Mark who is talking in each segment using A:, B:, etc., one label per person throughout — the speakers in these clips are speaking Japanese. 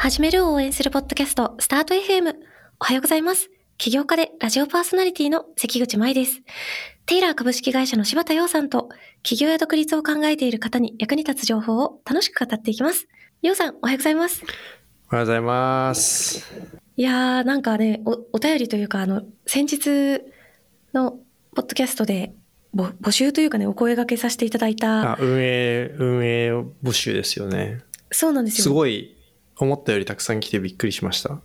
A: 始めるを応援するポッドキャスト、スタート FM。おはようございます。起業家でラジオパーソナリティの関口舞です。テイラー株式会社の柴田洋さんと、起業や独立を考えている方に役に立つ情報を楽しく語っていきます。洋さん、おはようございます。
B: おはようございます。
A: いやー、なんかね、お、お便りというか、あの、先日のポッドキャストで、ぼ募集というかね、お声掛けさせていただいた、
B: あ、運営、運営募集ですよね。
A: そうなんですよ。
B: すごい、思ったよりたくさん来てびっくりしました。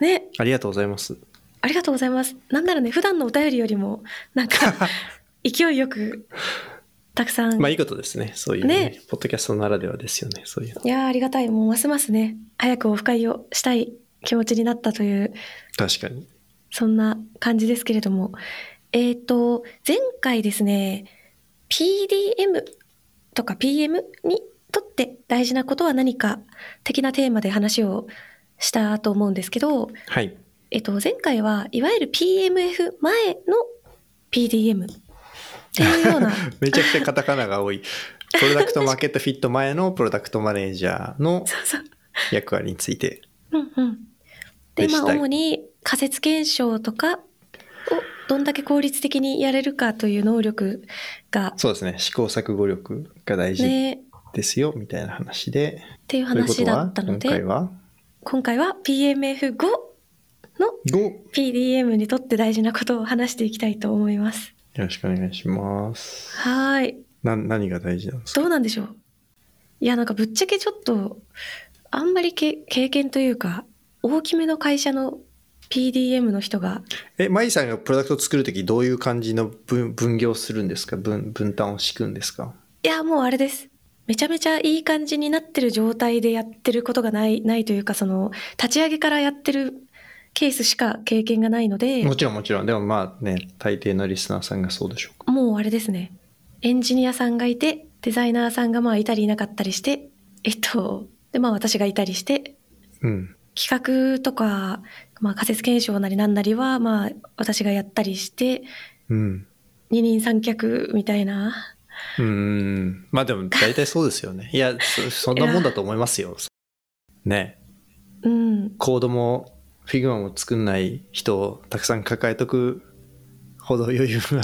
A: ね、
B: ありがとうございます。
A: ありがとうございます。なんならね、普段のお便りよりも、なんか、勢いよく、たくさん。
B: まあいいことですね。そういうね。
A: ね
B: ポッドキャストならではですよね。そういうの。
A: いやーありがたい。もうますますね、早くオフ会をしたい気持ちになったという、
B: 確かに。
A: そんな感じですけれども。えっ、と、前回ですね、PDM とか PM にとって大事なことは何か的なテーマで話をしたと思うんですけど、
B: はい。
A: えっと、前回はいわゆる PMF 前の PDM っていうような、
B: めちゃくちゃカタカナが多い。プロダクトマーケットフィット前のプロダクトマネージャーの。役割について。
A: うんうん。で、まあ、主に仮説検証とかをどんだけ効率的にやれるかという能力が、
B: そうですね。試行錯誤力が大事
A: ね、っ
B: ですよ、みたいな話で。
A: ていう話だ
B: は
A: ったので、
B: 今回は？
A: 今回は PMF5 の
B: 5! よ
A: PDM にとって大事なことを話していきたいと思います。
B: ろしくお願いします。
A: はーい。
B: な、何が大事なんですか？
A: どうなんでしょう？いや、なんかぶっちゃけちょっと、あんまりけ経験というか、大きめの会社の PDM の人が、
B: え、マイさんがプロダクトを作るときどういう感じの分分業するんですか？分分担を敷くんですか？
A: いや、もうあれです。めちゃめちゃいい感じになってる状態でやってることがない、ないというか、その、立ち上げからやってるケースしか経験がないので、
B: もちろんもちろん。でもまあね、大抵のリスナーさんがそうでしょうか。
A: もうあれですね。エンジニアさんがいて、デザイナーさんがまあいたりいなかったりして、えっと、で、まあ私がいたりして、
B: うん。
A: 企画とか、まあ仮説検証なりなんなりは、まあ私がやったりして、
B: うん。
A: 二人三脚みたいな。
B: うーん。まあでも大体そうですよね。いや、そそんなもんだと思いますよ。ね。
A: うん。
B: コードも Figma も作んない人をたくさん抱えとくほど余裕が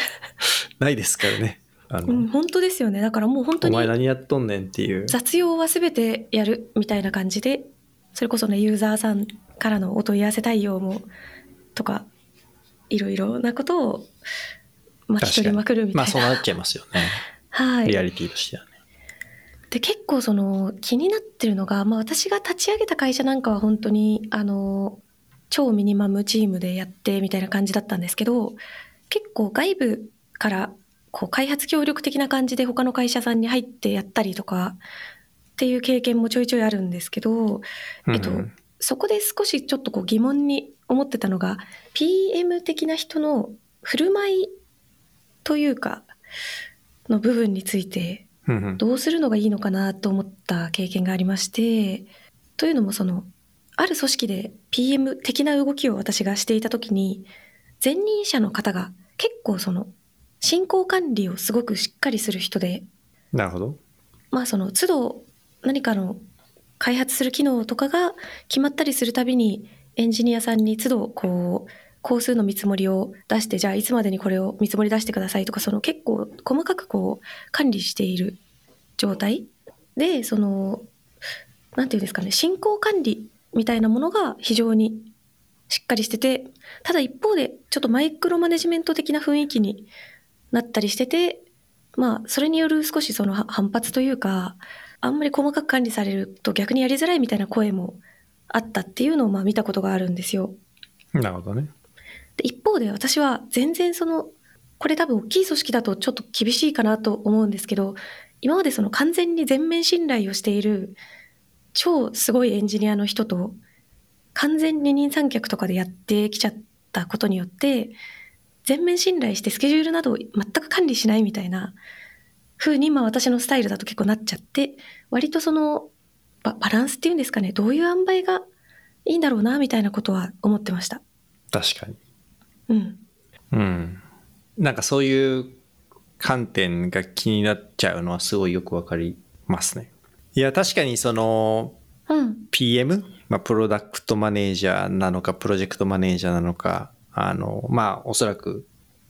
B: ないですからね。あの、
A: うん、本当ですよね。だからもう本当に
B: お前何やっとんねんっていう。
A: 雑用は全てやるみたいな感じで、それこそね、ユーザーさんからのお問い合わせ対応も、とか、いろいろなことを巻き取りまくるみたいな。
B: まあそうなっちゃいますよね。
A: はい。
B: リアリティとしてはね。
A: で結構その気になってるのが、まあ、私が立ち上げた会社なんかは本当にあの超ミニマムチームでやってみたいな感じだったんですけど結構外部からこう開発協力的な感じで他の会社さんに入ってやったりとかっていう経験もちょいちょいあるんですけど、えっと
B: うんうん
A: そこで少しちょっとこう疑問に思ってたのが PM 的な人の振る舞いというかの部分についてどうするのがいいのかなと思った経験がありましてというのもそのある組織で PM 的な動きを私がしていた時に前任者の方が結構その進行管理をすごくしっかりする人で
B: なるほど。
A: まあその都度何かの開発する機能とかが決まったりするたびにエンジニアさんに都度こう工数の見積もりを出してじゃあいつまでにこれを見積もり出してくださいとかその結構細かくこう管理している状態でそのなんていうんですかね進行管理みたいなものが非常にしっかりしててただ一方でちょっとマイクロマネジメント的な雰囲気になったりしててまあそれによる少しその反発というかあんまり細かく管理されると逆にやりづらいみたいな声もあったっていうのをまあ見たことがあるんですよ。
B: なるほどね。
A: で一方で私は全然そのこれ多分大きい組織だとちょっと厳しいかなと思うんですけど今までその完全に全面信頼をしている超すごいエンジニアの人と完全二人三脚とかでやってきちゃったことによって全面信頼してスケジュールなどを全く管理しないみたいな風に今私のスタイルだと結構なっちゃって割とそのババランスっていうんですかねどういう塩梅がいいんだろうなみたいなことは思ってました。
B: 確かに。
A: うん
B: うん。なんかそういう観点が気になっちゃうのはすごいよくわかりますね。いや、確かにその、
A: うん。
B: PM、まあ、プロダクトマネージャーなのか、プロジェクトマネージャーなのか、あの、まあ、おそらく、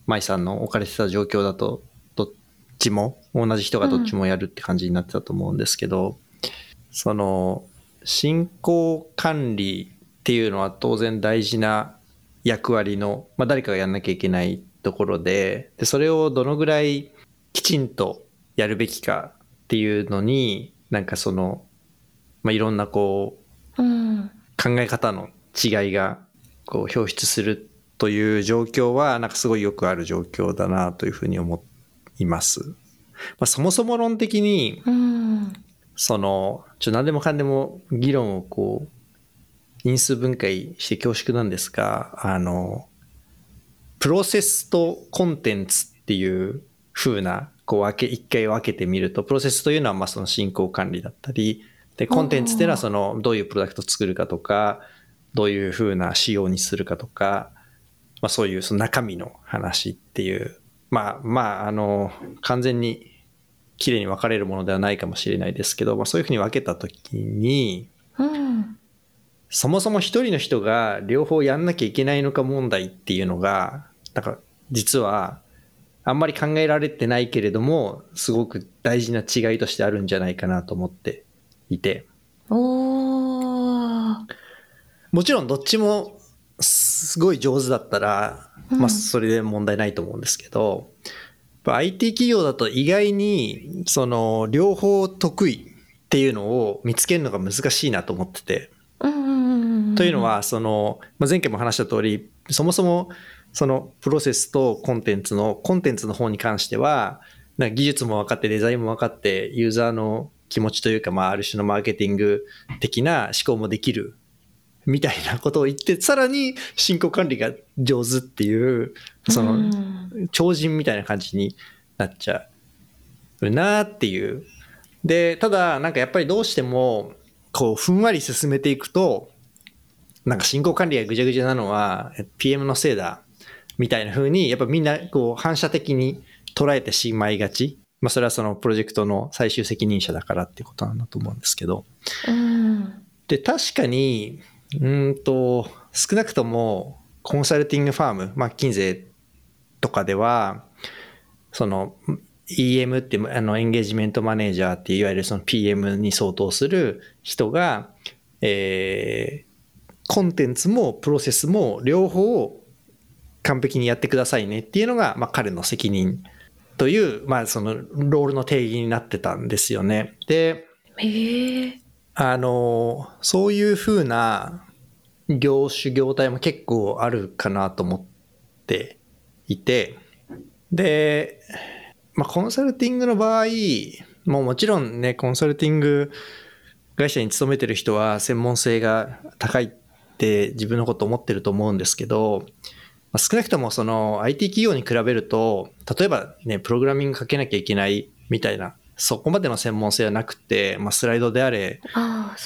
B: 舞さんの置かれてた状況だと、どっちも、同じ人がどっちもやるって感じになってたと思うんですけど、その、進行管理っていうのは当然大事な役割の、まあ、誰かがやんなきゃいけないところで、で、それをどのぐらいきちんとやるべきかっていうのに、なんかその、まあ、いろんなこう、
A: うん。
B: 考え方の違いがこう表出するという状況はなんかすごいよくある状況だなというふうに思います。まあ、そもそも論的に
A: うん。
B: そのちょ何でもかんでも議論をこう因数分解して恐縮なんですがあのプロセスとコンテンツっていう風なこう分け一回分けてみるとプロセスというのはまあその進行管理だったりでコンテンツっていうのはそのどういうプロダクトを作るかとかどういう風な仕様にするかとか、まあ、そういうその中身の話っていうまあまああの完全に綺麗に分かれるものではないかもしれないですけど、まあ、そういうふうに分けた時に
A: うん。
B: そもそも一人の人が両方やんなきゃいけないのか問題っていうのがなんか実はあんまり考えられてないけれどもすごく大事な違いとしてあるんじゃないかなと思っていて。もちろんどっちもすごい上手だったら、
A: うん
B: まあそれで問題ないと思うんですけど、やっぱ IT 企業だと意外にその両方得意っていうのを見つけるのが難しいなと思ってて。というの、はその、まあ、前回も話した通りそもそもそのプロセスとコンテンツのコンテンツの方に関してはなんか技術も分かってデザインも分かってユーザーの気持ちというか、まあ、ある種のマーケティング的な思考もできるみたいなことを言ってさらに進行管理が上手っていうその、
A: うん
B: 超人みたいな感じになっちゃうなっていう。で、ただ、なんかやっぱりどうしても、こう、ふんわり進めていくと、なんか進行管理がぐちゃぐちゃなのは、え PM のせいだ、みたいな風に、やっぱみんな、こう、反射的に捉えてしまいがち。まあ、それはそのプロジェクトの最終責任者だからっていうことなんだと思うんですけど。
A: うん。
B: で、確かに、うーんと、少なくとも、コンサルティングファーム、まあ、キンゼとかでは、その、EM ってあの、エンゲージメントマネージャーっていわゆるその PM に相当する人が、えーコンテンツもプロセスも両方完璧にやってくださいねっていうのが、まあ、彼の責任という、まあ、そのロールの定義になってたんですよね。で。あの、そういうふうな業種業態も結構あるかなと思っていて、で、まあ、コンサルティングの場合、もうもちろんね、コンサルティング会社に勤めてる人は専門性が高いって自分のこと思ってると思うんですけど、まあ少なくともその IT 企業に比べると、例えばね、プログラミングかけなきゃいけないみたいな、そこまでの専門性はなくて、まあ、スライドであれ。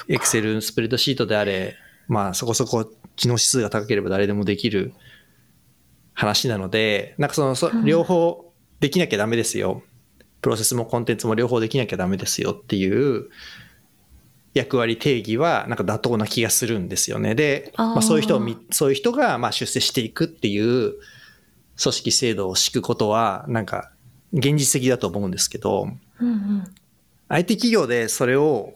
B: エクセル、スプレッドシートであれ、まあそこそこ知能指数が高ければ誰でもできる話なので、なんかその、そ
A: うん
B: 両方できなきゃダメですよ。プロセスもコンテンツも両方できなきゃダメですよっていう役割定義はなんか妥当な気がするんですよね。で、まあ、そういう人をみ、そういう人がまあ出世していくっていう組織制度を敷くことはなんか現実的だと思うんですけど、
A: うんうん。
B: IT 企業でそれを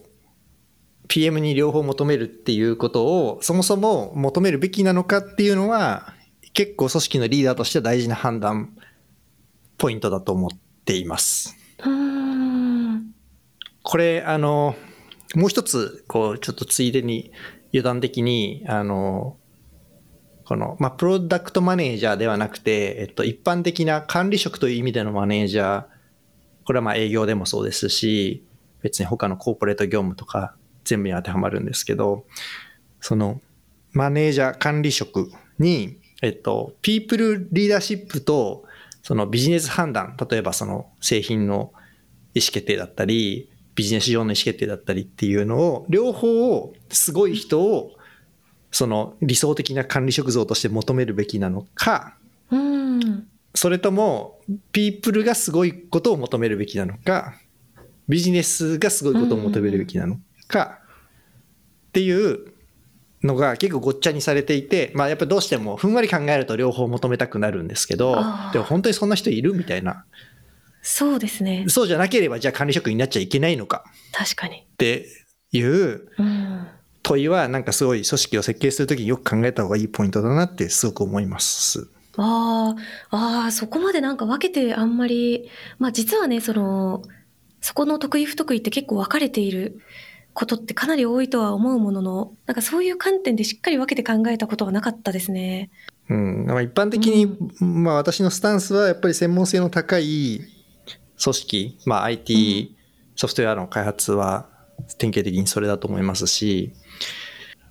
B: PM に両方求めるっていうことをそもそも求めるべきなのかっていうのは結構組織のリーダーとしては大事な判断ポイントだと思っています。これあのもう一つこうちょっとついでに余談的にあのこの、まあ、プロダクトマネージャーではなくて、えっと、一般的な管理職という意味でのマネージャーこれはまあ営業でもそうですし別に他のコーポレート業務とか全部に当てはまるんですけどそのマネージャー管理職に、えっと、ピープルリーダーシップとそのビジネス判断例えばその製品の意思決定だったりビジネス上の意思決定だったりっていうのを両方をすごい人をその理想的な管理職像として求めるべきなのか
A: うん。
B: それともピープルがすごいことを求めるべきなのかビジネスがすごいことを求めるべきなのかっていうのが結構ごっちゃにされていて、まあやっぱどうしてもふんわり考えると両方求めたくなるんですけどでも本当にそんな人いるみたいな。
A: そうですね。
B: そうじゃなければじゃあ管理職になっちゃいけないのか
A: 確かに。
B: っていう
A: うん。
B: 問いはなんかすごい組織を設計するときによく考えた方がいいポイントだなってすごく思います。
A: ああ、ああ、そこまでなんか分けてあんまり、まあ実はね、その、そこの得意不得意って結構分かれていることってかなり多いとは思うものの、なんかそういう観点でしっかり分けて考えたことはなかったですね。
B: うん、まあ一般的に、まあ私のスタンスはやっぱり専門性の高い組織、まあ IT ソフトウェアの開発は典型的にそれだと思いますし、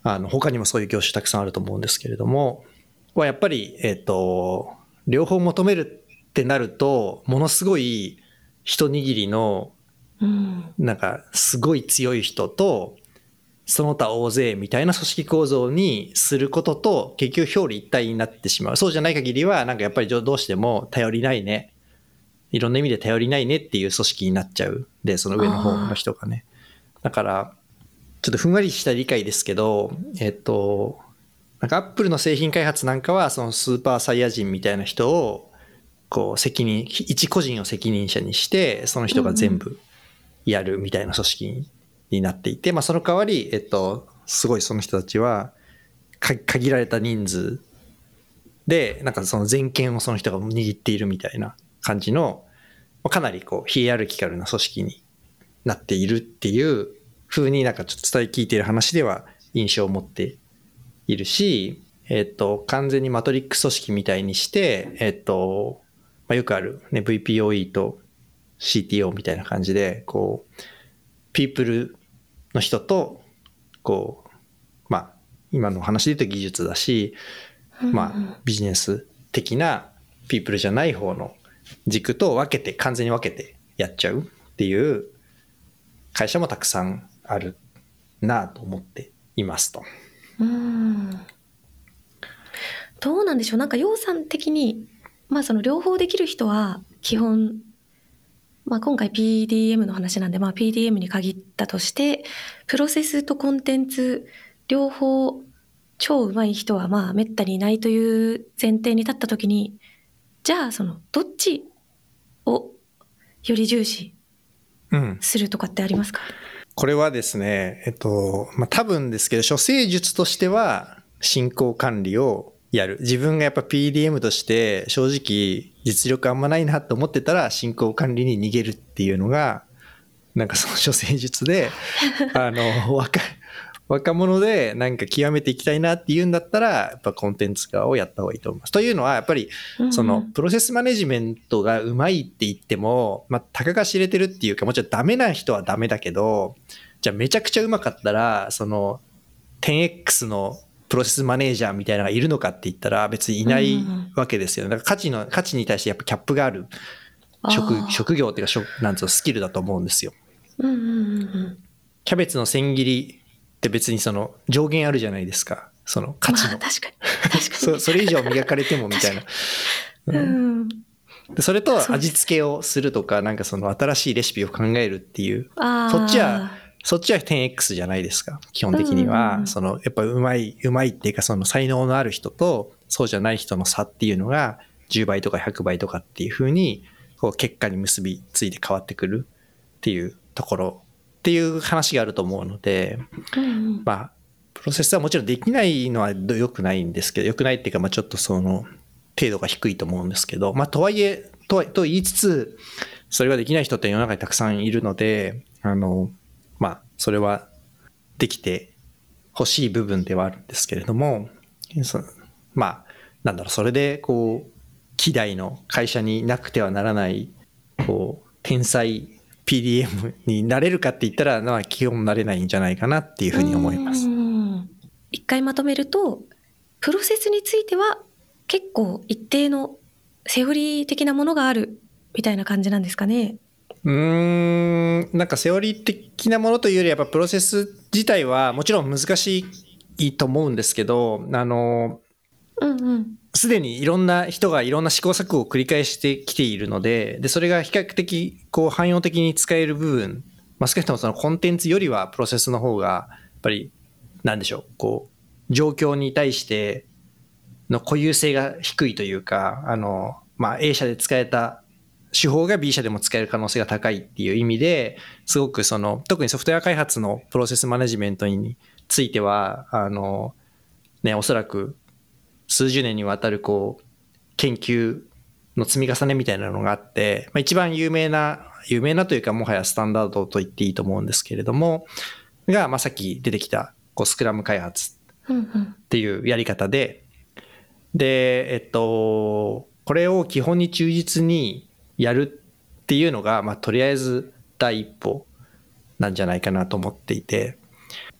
B: あの他にもそういう業種たくさんあると思うんですけれども、はやっぱり、えっ、と、両方求めるってなると、ものすごい一握りの
A: うん。
B: なんかすごい強い人とその他大勢みたいな組織構造にすることと結局表裏一体になってしまう。そうじゃない限りはなんかやっぱりどうしても頼りないねいろんな意味で頼りないねっていう組織になっちゃう。でその上の方の人がね。だからちょっとふんわりした理解ですけどえっとなんかアップルの製品開発なんかはそのスーパーサイヤ人みたいな人をこう責任一個人を責任者にしてその人が全部やるみたいな組織になっていて、まあ、その代わり、えっと、すごいその人たちは限られた人数でなんかその全権をその人が握っているみたいな。感じのまあかなりこうヒエラルキカルな組織になっているっていう風になんかちょっと伝え聞いている話では印象を持っているし、えっと、完全にマトリックス組織みたいにして、えっと、まあ、よくある、ね、VPOE と CTO みたいな感じで、こう、ピープルの人と、こう、まあ、今の話で言うと技術だし、まあ、ビジネス的なピープルじゃない方の軸と分けて、完全に分けてやっちゃうっていう会社もたくさんあるなと思っていますと。
A: うん。どうなんでしょうなんか、洋さん的に、まあその両方できる人は基本、まあ今回 PDM の話なんで、まあ PDM に限ったとして、プロセスとコンテンツ両方超上手い人はまあめったにいないという前提に立った時に、じゃあそのどっちをより重視
B: うん。
A: するとかってありますか？
B: これはですね、えっと、まあ、多分ですけど、処世術としては進行管理をやる。自分がやっぱ PDM として正直実力あんまないなと思ってたら進行管理に逃げるっていうのが、なんかその処世術で、あの、若い、若者でなんか極めていきたいなっていうんだったら、やっぱコンテンツ化をやった方がいいと思います。というのは、やっぱりそのプロセスマネジメントがうまいって言っても、まあ、たかが知れてるっていうか、もちろんダメな人はダメだけど、じゃあめちゃくちゃうまかったら、その 10X のプロセスマネージャーみたいなのがいるのかって言ったら別にいないわけですよね。だから価値の、価値に対してやっぱキャップがある職職業っていうか職、なんつうの、スキルだと思うんですよ。キャベツの千切りって別にその上限あるじゃないですか。その価値の。
A: まあ確かに。確かに。
B: そ それ以上磨かれてもみたいな。
A: うん。
B: でそれと味付けをするとか、なんかその新しいレシピを考えるっていう、そっちは、そっちは 10X じゃないですか。基本的には
A: う、ん
B: その、やっぱうまい、うまいっていうか、その才能のある人と、そうじゃない人の差っていうのが、10倍とか100倍とかっていうふうに、こう、結果に結びついて変わってくるっていうところ、っていう話があると思うので、まあ、プロセスはもちろんできないのは良くないんですけど、良くないっていうか、まあちょっとその、程度が低いと思うんですけど、まあとはいえ、とはと言いつつ、それができない人って世の中にたくさんいるので、あの、まあ、それはできて欲しい部分ではあるんですけれども、そまあ、なんだろう、それで、こう、希代の会社になくてはならない、こう、天才 PDM になれるかって言ったら、まあ、基本なれないんじゃないかなっていうふうに思います。
A: うん一回まとめるとプロセスについては結構一定のセオリー的なものがあるみたいな感じなんですかね。
B: うーん、なんかセオリー的なものというよりやっぱプロセス自体はもちろん難しいと思うんですけど、あの、
A: うんうん。
B: すでにいろんな人がいろんな試行錯誤を繰り返してきているので、で、それが比較的こう汎用的に使える部分、まあ、少なくともそのコンテンツよりはプロセスの方がやっぱりなんでしょう、こう、状況に対しての固有性が低いというか、あの、まあ、A 社で使えた手法が B 社でも使える可能性が高いっていう意味ですごくその特にソフトウェア開発のプロセスマネジメントについてはあのねおそらく数十年にわたるこう研究の積み重ねみたいなのがあって、まあ、一番有名な有名なというかもはやスタンダードと言っていいと思うんですけれどもが、まあ、さっき出てきたこうスクラム開発っていうやり方で、でえっとこれを基本に忠実にやるっていうのが、まあ、とりあえず第一歩なんじゃないかなと思っていて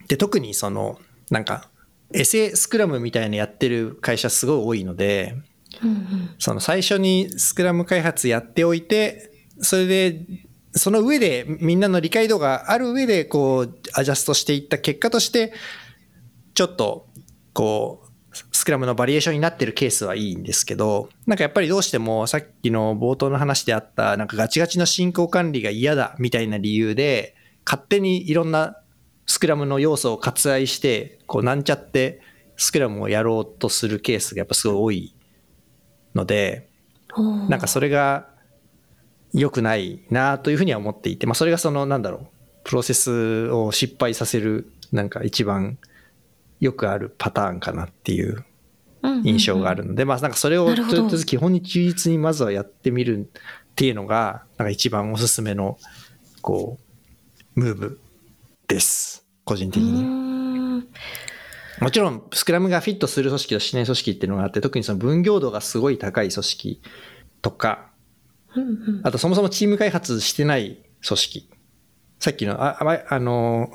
B: で特にそのなんかエセスクラムみたいなやってる会社すごい多いので、うんうん、その最初にスクラム開発やっておいてそれでその上でみんなの理解度がある上でこうアジャストしていった結果としてちょっとこうスクラムのバリエーションになってるケースはいいんですけど、なんかやっぱりどうしてもさっきの冒頭の話であった、なんかガチガチの進行管理が嫌だみたいな理由で、勝手にいろんなスクラムの要素を割愛して、こうなんちゃってスクラムをやろうとするケースがやっぱすごい多いので、なんかそれが良くないなというふうには思っていて、まあそれがそのなんだろう、プロセスを失敗させるなんか一番よくあるパターンかなっていう印象があるので、まあなんかそれをとりあえず基本に忠実にまずはやってみるっていうのが、なんか一番おすすめの、こう、ムーブです。個人的に。もちろん、スクラムがフィットする組織としない組織っていうのがあって、特にその分業度がすごい高い組織とか、あとそもそもチーム開発してない組織。さっきの、あ、あの、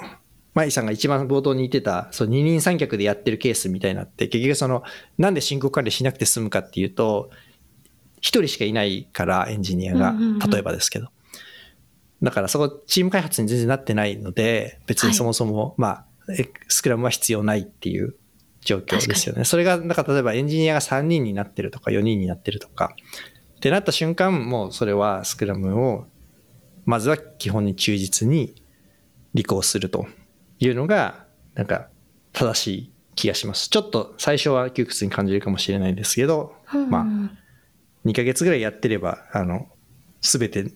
B: 舞さんが一番冒頭に言ってた、そう二人三脚でやってるケースみたいなって、結局その、なんで進行管理しなくて済むかっていうと、一人しかいないから、エンジニアが、例えばですけど。だからそこ、チーム開発に全然なってないので、別にそもそも、はい、まあ、スクラムは必要ないっていう状況ですよね。それが、なんか例えばエンジニアが3人になってるとか4人になってるとか、ってなった瞬間、もうそれはスクラムを、まずは基本に忠実に履行するというのが、なんか正しい気がします。ちょっと最初は窮屈に感じるかもしれないですけど、うん、まあ、2ヶ月ぐらいやってれば、あの、すべて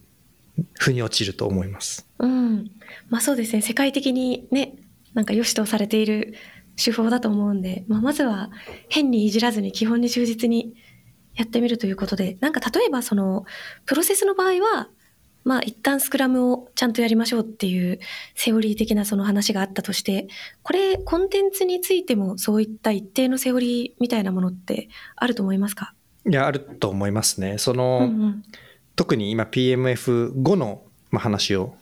B: 腑に落ちると思います。
A: うん。まあそうですね。世界的にね、なんか良しとされている手法だと思うんで、まあまずは変にいじらずに基本に忠実にやってみるということで、なんか例えばその、プロセスの場合は、まあ一旦スクラムをちゃんとやりましょうっていうセオリー的なその話があったとして、これコンテンツについてもそういった一定のセオリーみたいなものってあると思いますか？
B: いや、あると思いますね。その、うんうん、特に今 PMF5 の話を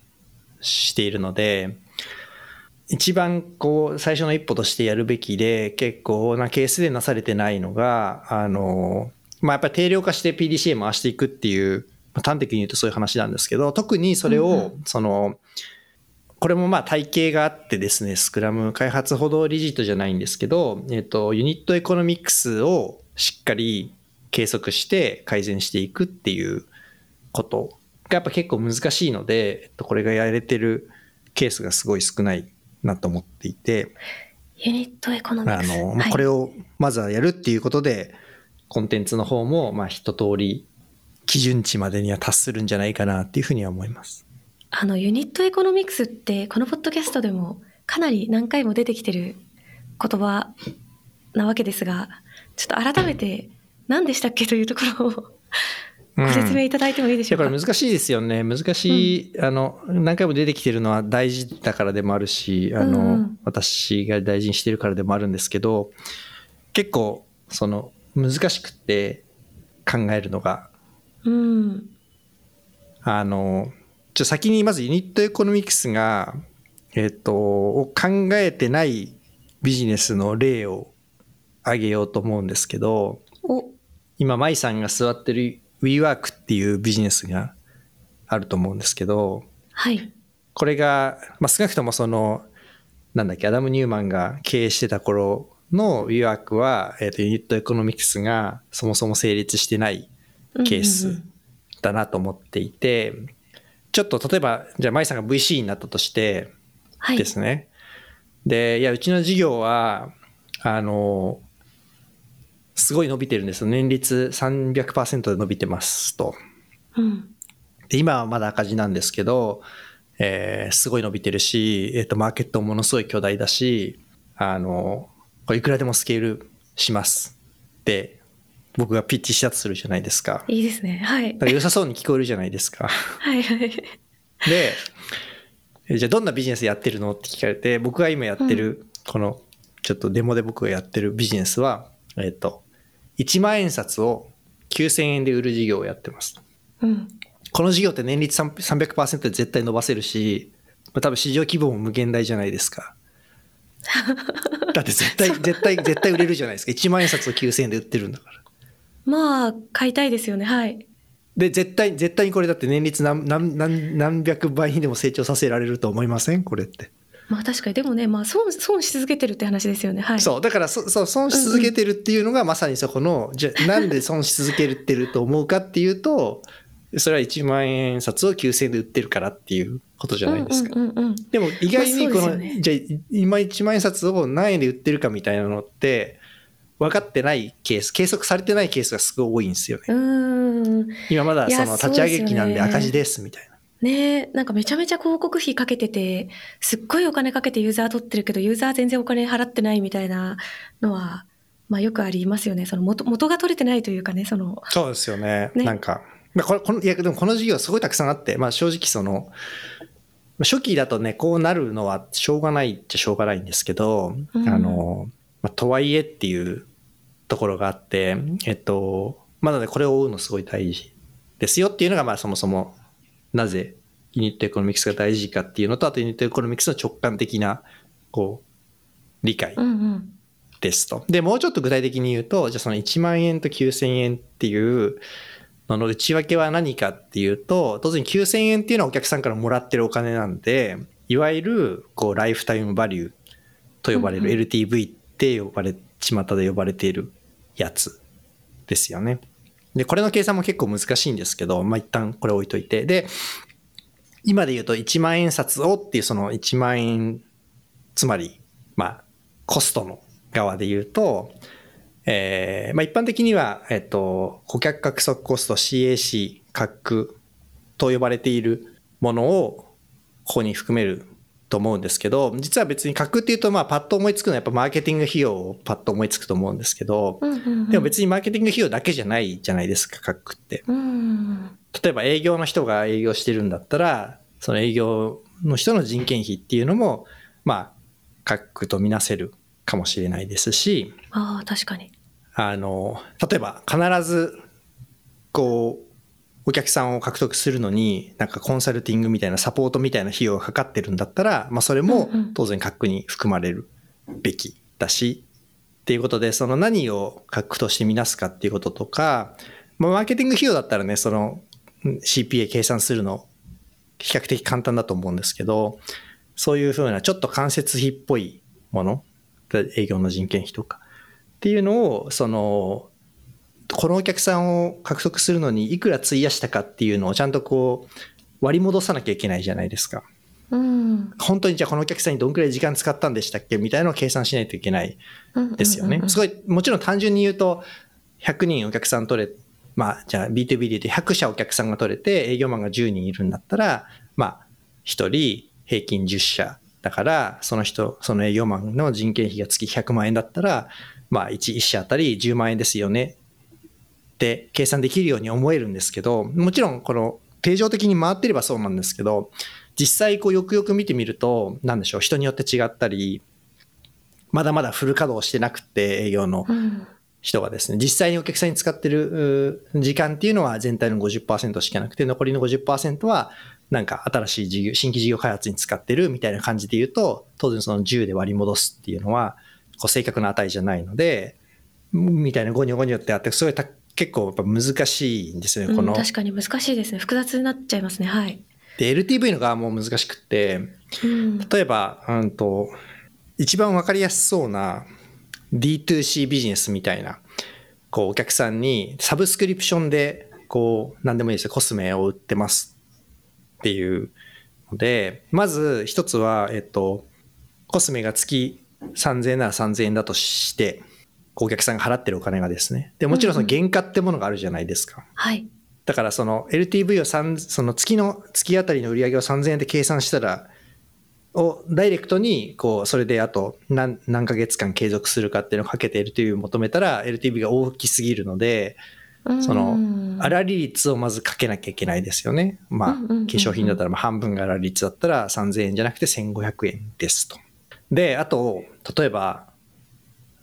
B: しているので、一番こう最初の一歩としてやるべきで結構なケースでなされてないのが、あの、まあ、やっぱり定量化して PDCA 回していくっていう端的に言うとそういう話なんですけど、特にそれを、その、これもまあ体系があってですね、スクラム開発ほど rigid じゃないんですけど、えっと、ユニットエコノミクスをしっかり計測して改善していくっていうことがやっぱ結構難しいので、えっと、これがやれてるケースがすごい少ないなと思っていて、
A: ユニットエコノミク
B: ス。あの、まあ、これをまずはやるっていうことで、コンテンツの方もまあ一通り基準値までには達するんじゃないかなっていうふうには思います。
A: あのユニットエコノミクスってこのポッドキャストでもかなり何回も出てきてる言葉なわけですがちょっと改めて何でしたっけというところをご説明いただいてもいいでしょうか、
B: うん、難しいですよね。難しい、うん、あの何回も出てきてるのは大事だからでもあるしあの、うん、私が大事にしてるからでもあるんですけど結構その難しくて考えるのがうん、あのちょ先にまずユニットエコノミクスが、えっと、を考えてないビジネスの例を挙げようと思うんですけど今舞さんが座ってる WeWork っていうビジネスがあると思うんですけど、
A: はい、
B: これが、まあ、少なくともそのなんだっけアダム・ニューマンが経営してた頃の WeWork は、えー、とユニットエコノミクスがそもそも成立してないケースだなと思っていて、ちょっと例えば、じゃあ舞さんが VC になったとしてですね、で、いや、うちの事業は、あの、すごい伸びてるんですよ。年率300%で伸びてますと。
A: うん。
B: で、今はまだ赤字なんですけど、えーすごい伸びてるし、えっ、と、マーケットもものすごい巨大だし、あの、これいくらでもスケールします。で、僕がピッチしたとするじゃないですか。
A: いいですね。はい
B: だ。から良さそうに聞こえるじゃないですか。
A: はいはい。
B: で、えじゃあどんなビジネスやってるの？って聞かれて、僕が今やってる、この、ちょっとデモで僕がやってるビジネスは、えっ、と、1万円札を9000円で売る事業をやってます。
A: うん。
B: この事業って年率3 300%で絶対伸ばせるし、まあ多分市場規模も無限大じゃないですか。だって絶対、絶対、絶対売れるじゃないですか。1万円札を9000円で売ってるんだから。
A: まあ、買いたいですよね。はい。
B: で、絶対、絶対にこれだって年率何、何、何何百倍にでも成長させられると思いません？これって。
A: まあ確かに、でもね、まあ損、損し続けてるって話ですよね。はい。
B: そう。だからそ、そう、損し続けてるっていうのがまさにそこの、じゃあなんで損し続けてると思うかっていうと、それは1万円札を9000円で売ってるからっていうことじゃないですか。
A: うんうんうんうん。
B: でも意外にこの、
A: まあね
B: じゃあ今1万円札を何円で売ってるかみたいなのって分かってないケース、計測されてないケースがすごい多いんですよね。
A: うーん。
B: 今まだその立ち上げ期なんで赤字ですみたいな。
A: ねえ、なんかめちゃめちゃ広告費かけてて、すっごいお金かけてユーザー取ってるけど、ユーザー全然お金払ってないみたいなのは、まあよくありますよね。その元、元が取れてないというかね、その、
B: そうですよね。
A: ね
B: なんか、まあ、これ、この、いや、でもこの事業すごいたくさんあって、まあ正直その、まあ初期だとね、こうなるのはしょうがないっちゃしょうがないんですけど、
A: うん
B: あの、まあ、とはいえっていうところがあって、えっと、まだね、これを追うのすごい大事ですよっていうのが、まあそもそも、なぜユニットエコノミクスが大事かっていうのと、あとユニットエコノミクスの直感的な、こう、理解
A: うんうん。
B: ですと。で、もうちょっと具体的に言うと、じゃあその1万円と9000円っていうのの内訳は何かっていうと、当然9000円っていうのはお客さんからもらってるお金なんで、いわゆる、こう、ライフタイムバリューと呼ばれる LTV って呼ばれ、巷で呼ばれているやつですよね。で、これの計算も結構難しいんですけど、まあ、一旦これ置いといて。で、今で言うと1万円札をっていうその1万円、つまり、まあ、コストの側で言うと、えーまあ、一般的には、えっと、顧客獲得コスト CAC、CAC と呼ばれているものをここに含めると思うんですけど、実は別に CAC っていうと、まあ、パッと思いつくのはやっぱマーケティング費用をパッと思いつくと思うんですけど、
A: うんうんうん、
B: でも別にマーケティング費用だけじゃないじゃないですか、CAC って。
A: うん。
B: 例えば営業の人が営業してるんだったら、その営業の人の人件費っていうのも、まあ、CAC とみなせるかもしれないですし、
A: ああ、確かに。
B: あの、例えば必ず、こう、お客さんを獲得するのに、なんかコンサルティングみたいなサポートみたいな費用がかかってるんだったら、まあそれも当然価に含まれるべきだし、っていうことで、その何を価格としてみなすかっていうこととか、まあマーケティング費用だったらね、そのうん CPA 計算するの比較的簡単だと思うんですけど、そういうふうなちょっと間接費っぽいもの、営業の人件費とか、っていうのを、その、このお客さんを獲得するのにいくら費やしたかっていうのをちゃんとこう割り戻さなきゃいけないじゃないですか。
A: うん。
B: 本当にじゃあこのお客さんにどんくらい時間使ったんでしたっけみたいなのを計算しないといけないですよね。すごい、もちろん単純に言うと、100人お客さん取れ、まあじゃあ B2B で言うと100社お客さんが取れて営業マンが10人いるんだったら、まあ1人平均10社だから、その人、その営業マンの人件費が月100万円だったら、まあ 1, 1社あたり10万円ですよねって計算できるように思えるんですけど、もちろんこの定常的に回ってればそうなんですけど、実際こうよくよく見てみると、なんでしょう、人によって違ったり、まだまだフル稼働してなくて営業の
A: うん。
B: 人がですね、実際にお客さんに使ってる時間っていうのは全体の50%しかなくて、残りの50%はなんか新しい事業、新規事業開発に使ってるみたいな感じで言うと、当然その10で割り戻すっていうのは、こう正確な値じゃないので、みたいなゴニョゴニョってあって、すごいた結構やっぱ難しいんですよね、この。
A: うん確かに難しいですね。複雑になっちゃいますね。はい。
B: で、LTV の側も難しくって、
A: うん。
B: 例えば、うんと、一番わかりやすそうな D2C ビジネスみたいな、こうお客さんにサブスクリプションで、こう、何でもいいですよ、コスメを売ってますっていうので、まず一つは、えっと、コスメが月3000円なら3000円だとして、お客さんが払ってるお金がですね。で、もちろんその原価ってものがあるじゃないですか。
A: はい。
B: だからその LTV を3、その月の、月あたりの売り上げを3000円で計算したら、をダイレクトに、こう、それであと何、何ヶ月間継続するかっていうのをかけて LTV を求めたら、LTV が大きすぎるので、その粗利率をまずかけなきゃいけないですよね。まあ、化粧品だったら半分が粗利率だったら3000円じゃなくて1500円ですと。で、あと、例えば、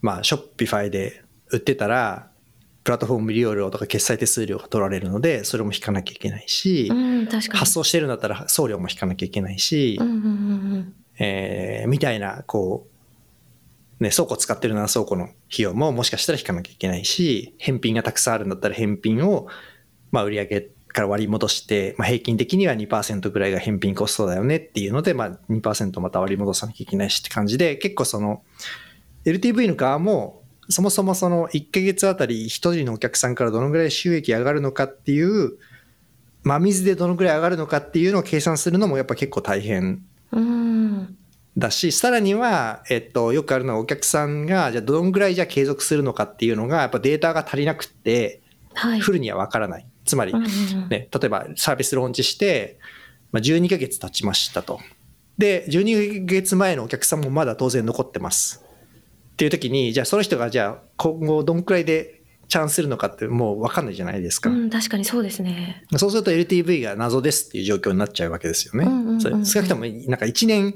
B: まあ、ショッピファイで売ってたら、プラットフォーム利用料とか決済手数料が取られるので、それも引かなきゃいけないし、
A: うん。
B: 発送してるんだったら送料も引かなきゃいけないし、
A: うんうんうん
B: えーみたいな、こう、ね、倉庫使ってるなら倉庫の費用ももしかしたら引かなきゃいけないし、返品がたくさんあるんだったら返品を、まあ、売上から割り戻して、まあ、平均的には2%ぐらいが返品コストだよねっていうので、まあ、2%また割り戻さなきゃいけないしって感じで、結構その、LTV の側も、そもそもその1ヶ月あたり1人のお客さんからどのぐらい収益上がるのかっていう、真水でどのぐらい上がるのかっていうのを計算するのもやっぱ結構大変。だし、さらには、えっと、よくあるのはお客さんが、じゃあどんぐらいじゃあ継続するのかっていうのが、やっぱデータが足りなくって、
A: はい。
B: フルにはわからない。つまり、ね、例えばサービスローンチして、まあ、12ヶ月経ちましたと。で、12ヶ月前のお客さんもまだ当然残ってます。っていう時に、じゃあその人がじゃあ今後どんくらいでチャンスするのかってもうわかんないじゃないですか。
A: うん、確かにそうですね。
B: そうすると LTV が謎ですっていう状況になっちゃうわけですよね。
A: うんうんうん
B: 少なくともなんか1年、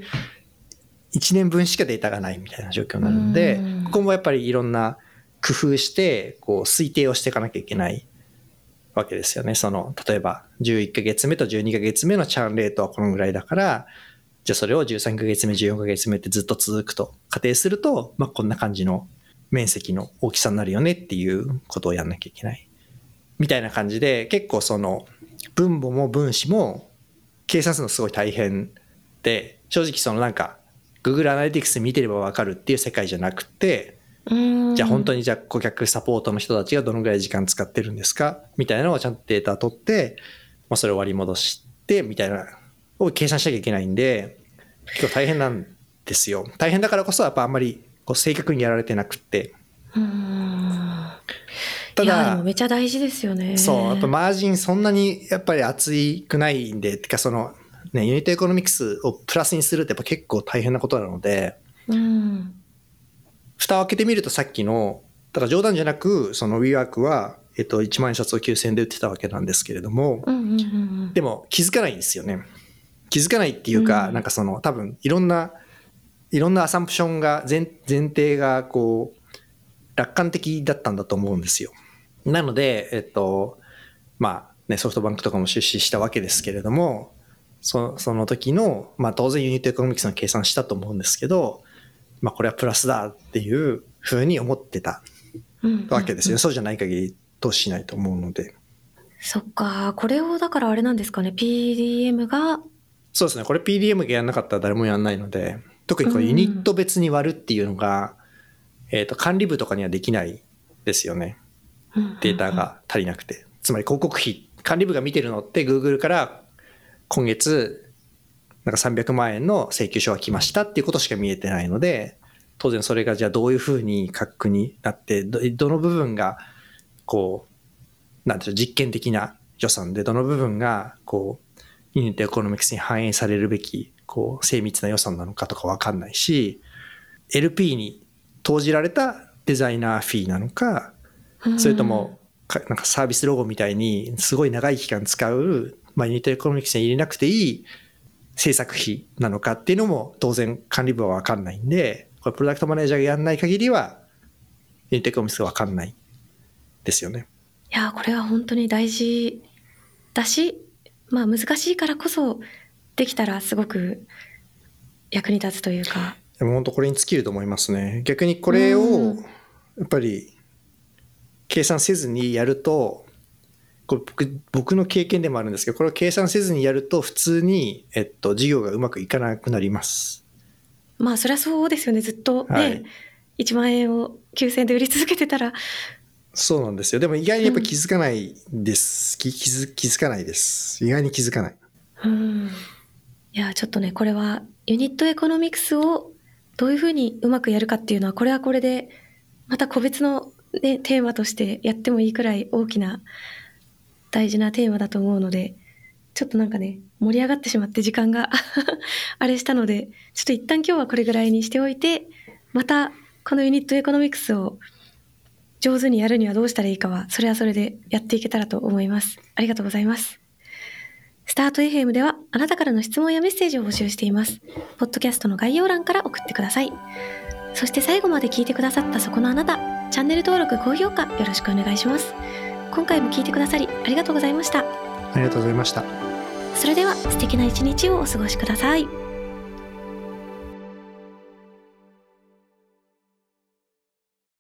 B: 1年分しかデータがないみたいな状況になるので
A: うん、
B: ここもやっぱりいろんな工夫して、こう推定をしていかなきゃいけないわけですよね。その、例えば11ヶ月目と12ヶ月目のチャーンレートはこのぐらいだから、じゃあそれを13ヶ月目、14ヶ月目ってずっと続くと仮定すると、まあこんな感じの面積の大きさになるよねっていうことをやんなきゃいけない。みたいな感じで、結構その分母も分子も計算するのすごい大変で、正直そのなんか Google Analytics 見てればわかるっていう世界じゃなくて、
A: うん。
B: じゃあ本当
A: に。
B: にじゃあ顧客サポートの人たちがどのぐらい時間使ってるんですか？みたいなのをちゃんとデータ取って、まあ、それを割り戻してみたいなを計算しなきゃいけないんで結構大変なんですよ大変だからこそやっぱあんまりこう正確にやられてなくって
A: うん。
B: ただ
A: もめっちゃ大事ですよね。
B: そうやっぱマージンそんなにやっぱり厚くないんでてかそのねユニットエコノミクスをプラスにするってやっぱ結構大変なことなので
A: うん。
B: 蓋を開けてみるとさっきの、だから冗談じゃなく、その WeWork は、えっと、1万円札を9000円で売ってたわけなんですけれども。でも気づかないんですよね。気づかないっていうか、
A: うん
B: なんかその多分いろんな、いろんな assumption が、前前提がこう、楽観的だったんだと思うんですよ。なので、えっと、まあね、ソフトバンクとかも出資したわけですけれども、そその時の、まあ当然ユニットエコノミクスの計算したと思うんですけど、まあこれはプラスだっていうふうに思ってた
A: うん
B: わけですよ。そうじゃない限り投資しないと思うので。
A: そっか。これをだからあれなんですかね。PDM が、
B: そうですね。これ PDM がやんなかったら誰もやんないので、特にこれユニット別に割るっていうのが、えっ、と、管理部とかにはできないですよね。データが足りなくて。つまり広告費、管理部が見てるのって Google から今月、なんか300万円の請求書が来ましたっていうことしか見えてないので、当然それがじゃあどういうふうに価格になって、どどの部分が、こう、なんていうの実験的な予算で、どの部分が、こう、ユニットエコノミクスに反映されるべき、こう、精密な予算なのかとかわかんないし、LP に投じられた designer fee なのか、それとも、かなんかサービスロゴみたいにすごい長い期間使う、まあ、ユニットエコノミクスに入れなくていい制作費なのかっていうのも当然管理部はわかんないんで、これプロダクトマネージャーがやんない限りは、ユニットエコノミクスがわかんないですよね。
A: いや、これは本当に大事だし、まあ難しいからこそ、できたらすごく役に立つというか。
B: でも本当これに尽きると思いますね。逆にこれを
A: うん、
B: やっぱり、計算せずにやると、これ僕僕の経験でもあるんですけど、これを計算せずにやると、普通に、えっと、事業がうまくいかなくなります。
A: まあそりゃそうですよね。ずっとね、
B: はい
A: 1万円を9000円で売り続けてたら、
B: そうなんですよ。でも意外にやっぱ気づかないです。き気づ気づかないです。意外に気づかない。
A: うん。いや、ちょっとね、これはユニットエコノミクスをどういうふうにうまくやるかっていうのはこれはこれでまた個別の、ね、テーマとしてやってもいいくらい大きな大事なテーマだと思うのでちょっとなんかね盛り上がってしまって時間が あれしたのでちょっと一旦今日はこれぐらいにしておいてまたこのユニットエコノミクスを上手にやるにはどうしたらいいかはそれはそれでやっていけたらと思いますありがとうございますスタート FM ではあなたからの質問やメッセージを募集しています。ポッドキャストの概要欄から送ってください。そして最後まで聞いてくださったそこのあなた、チャンネル登録、高評価よろしくお願いします。今回も聞いてくださりありがとうございました。
B: ありがとうございました。
A: それでは素敵な一日をお過ごしください。